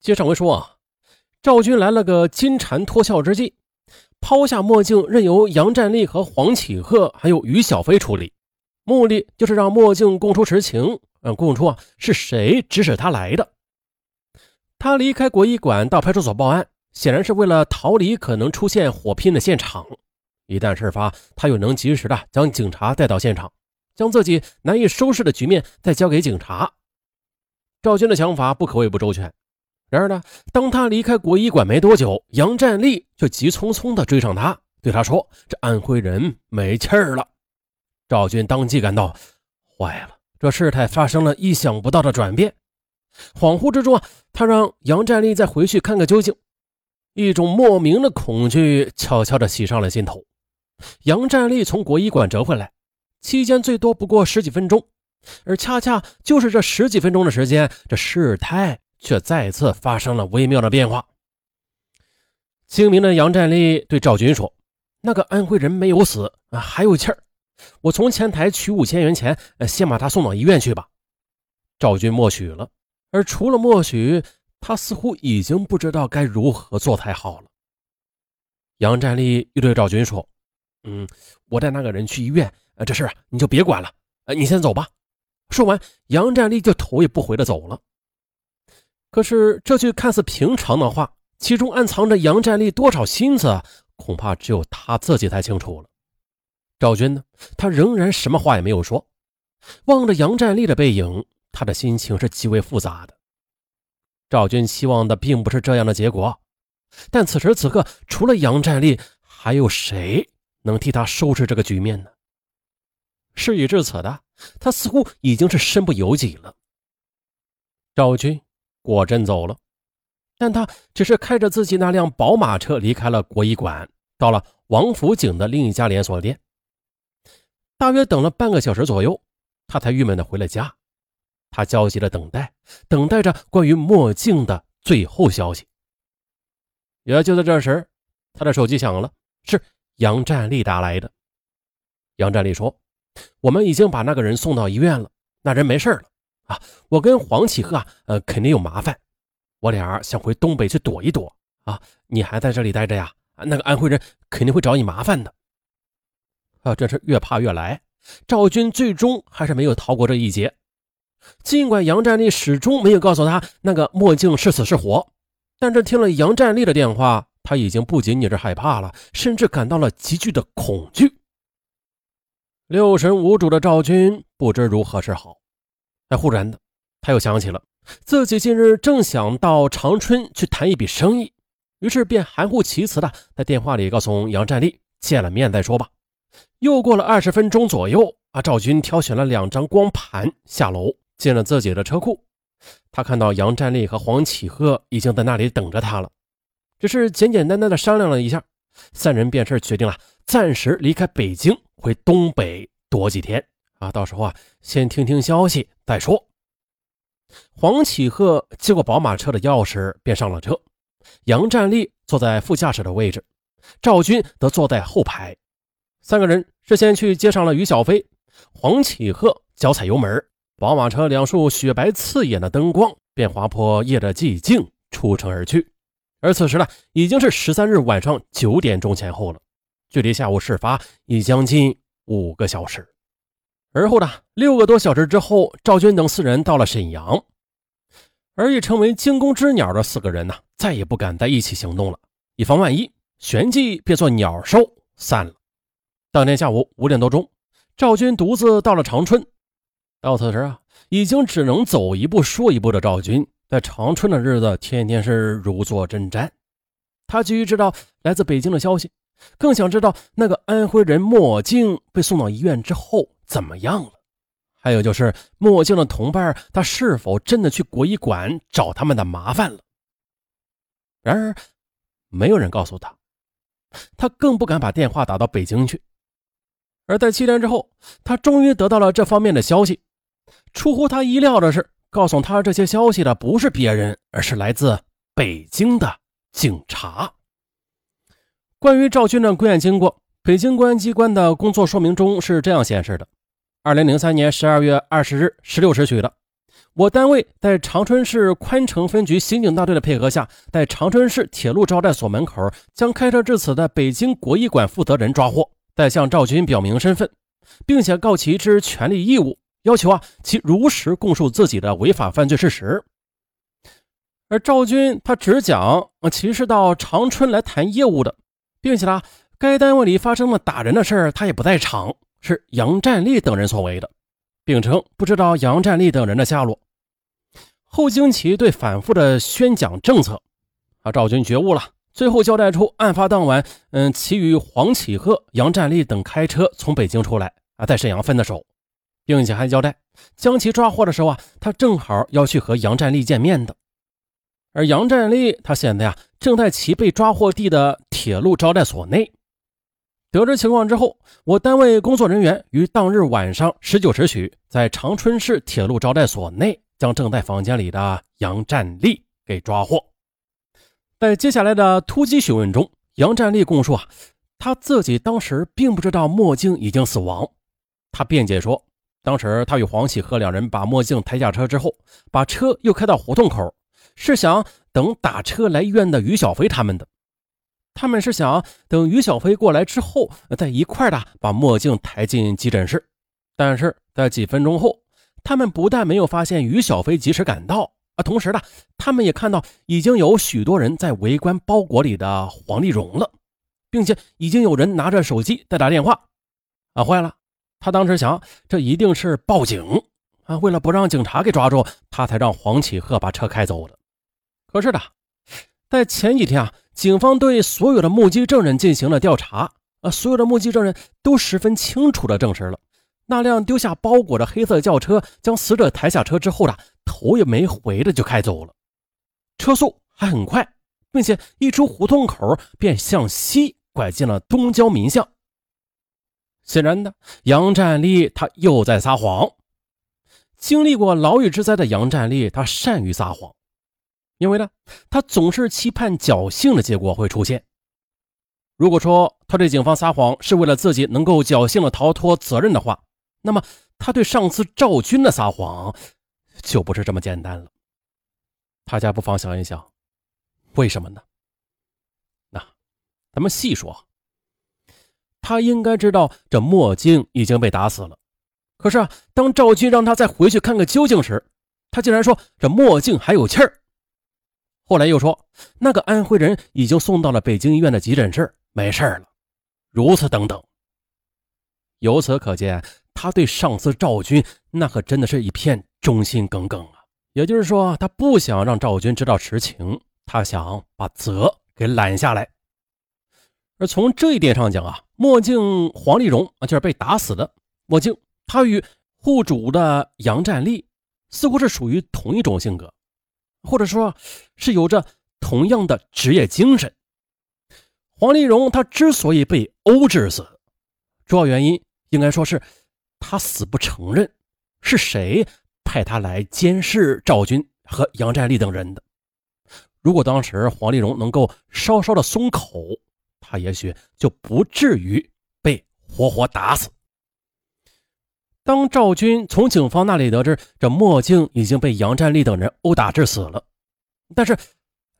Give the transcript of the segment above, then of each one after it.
接上回说啊，赵军来了个金蝉脱壳之计，抛下墨镜，任由杨占利和黄启鹤还有于小飞处理，目的就是让墨镜供出实情，嗯，供出啊是谁指使他来的。他离开国医馆到派出所报案，显然是为了逃离可能出现火拼的现场。一旦事发，他又能及时的将警察带到现场，将自己难以收拾的局面再交给警察。赵军的想法不可谓不周全。然而呢，当他离开国医馆没多久，杨占利却急匆匆地追上他，对他说：“这安徽人没气儿了。”赵军当即感到坏了，这事态发生了意想不到的转变。恍惚之中啊，他让杨占利再回去看个究竟。一种莫名的恐惧悄悄地袭上了心头。杨占利从国医馆折回来，期间最多不过十几分钟，而恰恰就是这十几分钟的时间，这事态。却再次发生了微妙的变化。精明的杨占利对赵军说：“那个安徽人没有死啊，还有气儿。我从前台取五千元钱，先把他送到医院去吧。”赵军默许了，而除了默许，他似乎已经不知道该如何做才好了。杨占利又对赵军说：“嗯，我带那个人去医院，这事啊你就别管了，你先走吧。”说完，杨占利就头也不回的走了。可是这句看似平常的话，其中暗藏着杨占利多少心思，恐怕只有他自己才清楚了。赵军呢，他仍然什么话也没有说，望着杨占利的背影，他的心情是极为复杂的。赵军期望的并不是这样的结果，但此时此刻，除了杨占利，还有谁能替他收拾这个局面呢？事已至此的他，似乎已经是身不由己了。赵军。果真走了，但他只是开着自己那辆宝马车离开了国医馆，到了王府井的另一家连锁店。大约等了半个小时左右，他才郁闷的回了家。他焦急的等待，等待着关于墨镜的最后消息。也就在这时，他的手机响了，是杨占利打来的。杨占利说：“我们已经把那个人送到医院了，那人没事了。”啊，我跟黄启鹤啊，呃，肯定有麻烦，我俩想回东北去躲一躲啊。你还在这里待着呀？那个安徽人肯定会找你麻烦的。啊，真是越怕越来。赵军最终还是没有逃过这一劫。尽管杨占利始终没有告诉他那个墨镜是死是活，但是听了杨占利的电话，他已经不仅仅是害怕了，甚至感到了极具的恐惧。六神无主的赵军不知如何是好。哎，忽然的，他又想起了自己近日正想到长春去谈一笔生意，于是便含糊其辞的在电话里告诉杨占利见了面再说吧。又过了二十分钟左右，啊，赵军挑选了两张光盘下楼进了自己的车库。他看到杨占利和黄启鹤已经在那里等着他了，只是简简单单的商量了一下，三人便是决定了暂时离开北京，回东北躲几天。啊，到时候啊，先听听消息再说。黄启鹤接过宝马车的钥匙，便上了车。杨占利坐在副驾驶的位置，赵军则坐在后排。三个人事先去接上了于小飞。黄启鹤脚踩油门，宝马车两束雪白刺眼的灯光便划破夜的寂静，出城而去。而此时呢，已经是十三日晚上九点钟前后了，距离下午事发已将近五个小时。而后呢，六个多小时之后，赵军等四人到了沈阳，而已成为惊弓之鸟的四个人呢，再也不敢在一起行动了，以防万一，旋即变作鸟兽散了。当天下午五点多钟，赵军独自到了长春。到此时啊，已经只能走一步说一步的赵军，在长春的日子天天是如坐针毡。他急于知道来自北京的消息，更想知道那个安徽人墨镜被送到医院之后。怎么样了？还有就是墨镜的同伴，他是否真的去国医馆找他们的麻烦了？然而，没有人告诉他，他更不敢把电话打到北京去。而在七天之后，他终于得到了这方面的消息。出乎他意料的是，告诉他这些消息的不是别人，而是来自北京的警察。关于赵军的归案经过，北京公安机关的工作说明中是这样显示的。二零零三年十二月二十日十六时许的，我单位在长春市宽城分局刑警大队的配合下，在长春市铁路招待所门口将开车至此的北京国医馆负责人抓获，再向赵军表明身份，并且告其之权利义务，要求啊其如实供述自己的违法犯罪事实。而赵军他只讲啊其是到长春来谈业务的，并且呢该单位里发生了打人的事儿他也不在场，是杨占利等人所为的。并称不知道杨占利等人的下落。后经其对反复的宣讲政策，啊，赵军觉悟了，最后交代出案发当晚，嗯，其与黄启鹤、杨占利等开车从北京出来，啊，在沈阳分的手，并且还交代，将其抓获的时候啊，他正好要去和杨占利见面的。而杨占利他现在啊，正在其被抓获地的铁路招待所内。得知情况之后，我单位工作人员于当日晚上十九时许，在长春市铁路招待所内将正在房间里的杨占利给抓获。在接下来的突击询问中，杨占利供述啊，他自己当时并不知道墨镜已经死亡。他辩解说，当时他与黄启鹤两人把墨镜抬下车之后，把车又开到胡同口，是想等打车来医院的于小飞他们的。他们是想等于小飞过来之后，再一块的把墨镜抬进急诊室。但是在几分钟后，他们不但没有发现于小飞及时赶到啊，同时呢，他们也看到已经有许多人在围观包裹里的黄丽蓉了，并且已经有人拿着手机在打电话。啊，坏了！他当时想，这一定是报警啊！为了不让警察给抓住，他才让黄启鹤把车开走的。可是的，在前几天啊。警方对所有的目击证人进行了调查，啊，所有的目击证人都十分清楚的证实了，那辆丢下包裹的黑色轿车将死者抬下车之后的头也没回的就开走了，车速还很快，并且一出胡同口便向西拐进了东郊民巷。显然的，杨占利他又在撒谎。经历过牢狱之灾的杨占利，他善于撒谎。因为呢，他总是期盼侥幸的结果会出现。如果说他对警方撒谎是为了自己能够侥幸的逃脱责任的话，那么他对上司赵军的撒谎就不是这么简单了。大家不妨想一想，为什么呢？那咱们细说。他应该知道这墨镜已经被打死了，可是啊，当赵军让他再回去看个究竟时，他竟然说这墨镜还有气儿。后来又说，那个安徽人已经送到了北京医院的急诊室，没事了。如此等等，由此可见，他对上司赵军那可真的是一片忠心耿耿啊。也就是说，他不想让赵军知道实情，他想把责给揽下来。而从这一点上讲啊，墨镜黄丽蓉啊就是被打死的。墨镜他与户主的杨占利似乎是属于同一种性格。或者说，是有着同样的职业精神。黄丽蓉她之所以被殴致死，主要原因应该说是他死不承认是谁派他来监视赵军和杨占利等人的。如果当时黄丽蓉能够稍稍的松口，他也许就不至于被活活打死。当赵军从警方那里得知这墨镜已经被杨占利等人殴打致死了，但是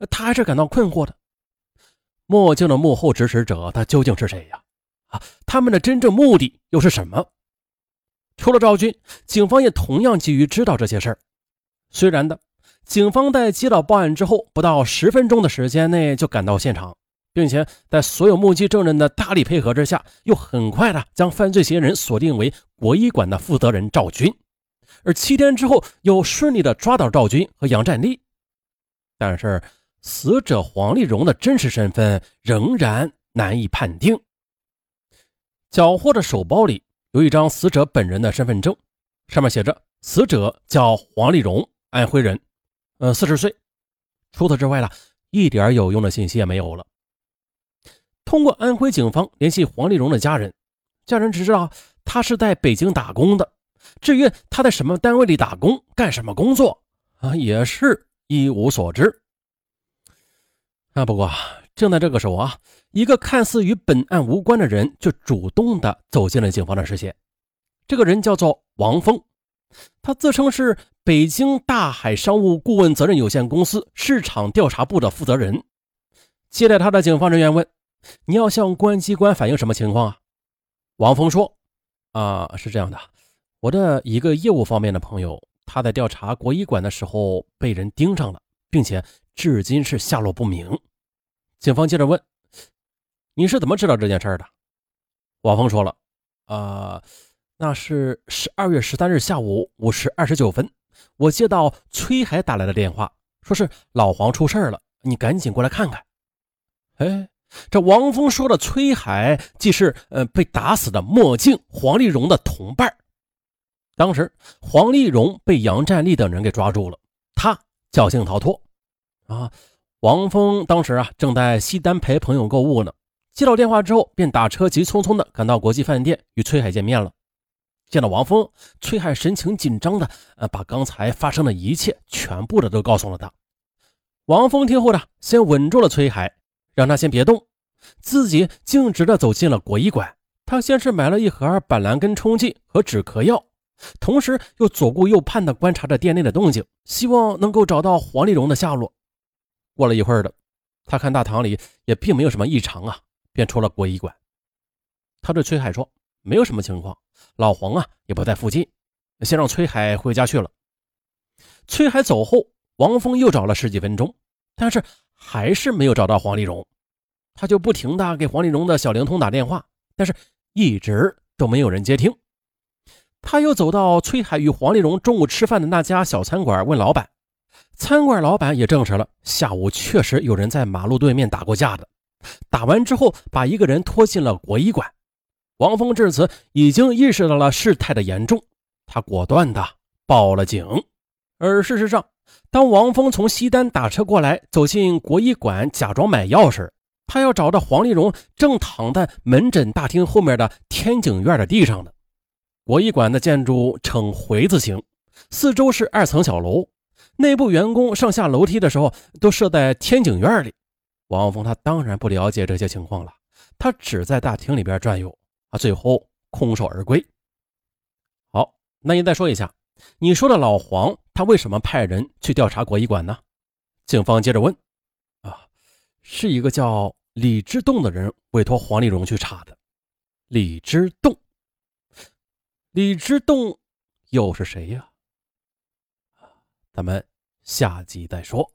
他还是感到困惑的。墨镜的幕后指使者，他究竟是谁呀？啊，他们的真正目的又是什么？除了赵军，警方也同样急于知道这些事儿。虽然的，警方在接到报案之后，不到十分钟的时间内就赶到现场。并且在所有目击证人的大力配合之下，又很快的将犯罪嫌疑人锁定为国医馆的负责人赵军，而七天之后又顺利的抓到赵军和杨占利。但是死者黄丽蓉的真实身份仍然难以判定。缴获的手包里有一张死者本人的身份证，上面写着死者叫黄丽蓉，安徽人，呃，四十岁。除此之外呢，一点有用的信息也没有了。通过安徽警方联系黄丽蓉的家人，家人只知道她是在北京打工的，至于她在什么单位里打工、干什么工作啊，也是一无所知。啊，不过正在这个时候啊，一个看似与本案无关的人却主动的走进了警方的视线。这个人叫做王峰，他自称是北京大海商务顾问责任有限公司市场调查部的负责人。接待他的警方人员问：“你要向公安机关反映什么情况啊？”王峰说：“啊，是这样的，我的一个业务方面的朋友，他在调查国医馆的时候被人盯上了，并且至今是下落不明。”警方接着问：“你是怎么知道这件事的？”王峰说了：“啊。”那是十二月十三日下午五时二十九分，我接到崔海打来的电话，说是老黄出事了，你赶紧过来看看。哎，这王峰说的崔海，既是呃被打死的墨镜黄丽蓉的同伴。当时黄丽蓉被杨占利等人给抓住了，他侥幸逃脱。啊，王峰当时啊正在西单陪朋友购物呢，接到电话之后，便打车急匆匆的赶到国际饭店与崔海见面了。见到王峰，崔海神情紧张的，呃，把刚才发生的一切全部的都告诉了他。王峰听后呢，先稳住了崔海，让他先别动，自己径直的走进了国医馆。他先是买了一盒板蓝根冲剂和止咳药，同时又左顾右盼的观察着店内的动静，希望能够找到黄丽蓉的下落。过了一会儿的，他看大堂里也并没有什么异常啊，便出了国医馆。他对崔海说。没有什么情况，老黄啊也不在附近，先让崔海回家去了。崔海走后，王峰又找了十几分钟，但是还是没有找到黄丽蓉，他就不停的给黄丽蓉的小灵通打电话，但是一直都没有人接听。他又走到崔海与黄丽蓉中午吃饭的那家小餐馆，问老板，餐馆老板也证实了，下午确实有人在马路对面打过架的，打完之后把一个人拖进了国医馆。王峰至此已经意识到了事态的严重，他果断的报了警。而事实上，当王峰从西单打车过来，走进国医馆，假装买药时，他要找的黄丽蓉正躺在门诊大厅后面的天井院的地上呢。国医馆的建筑呈回字形，四周是二层小楼，内部员工上下楼梯的时候都设在天井院里。王峰他当然不了解这些情况了，他只在大厅里边转悠。啊，最后空手而归。好，那你再说一下，你说的老黄他为什么派人去调查国医馆呢？警方接着问。啊，是一个叫李之栋的人委托黄丽荣去查的。李之栋，李之栋又是谁呀？咱们下集再说。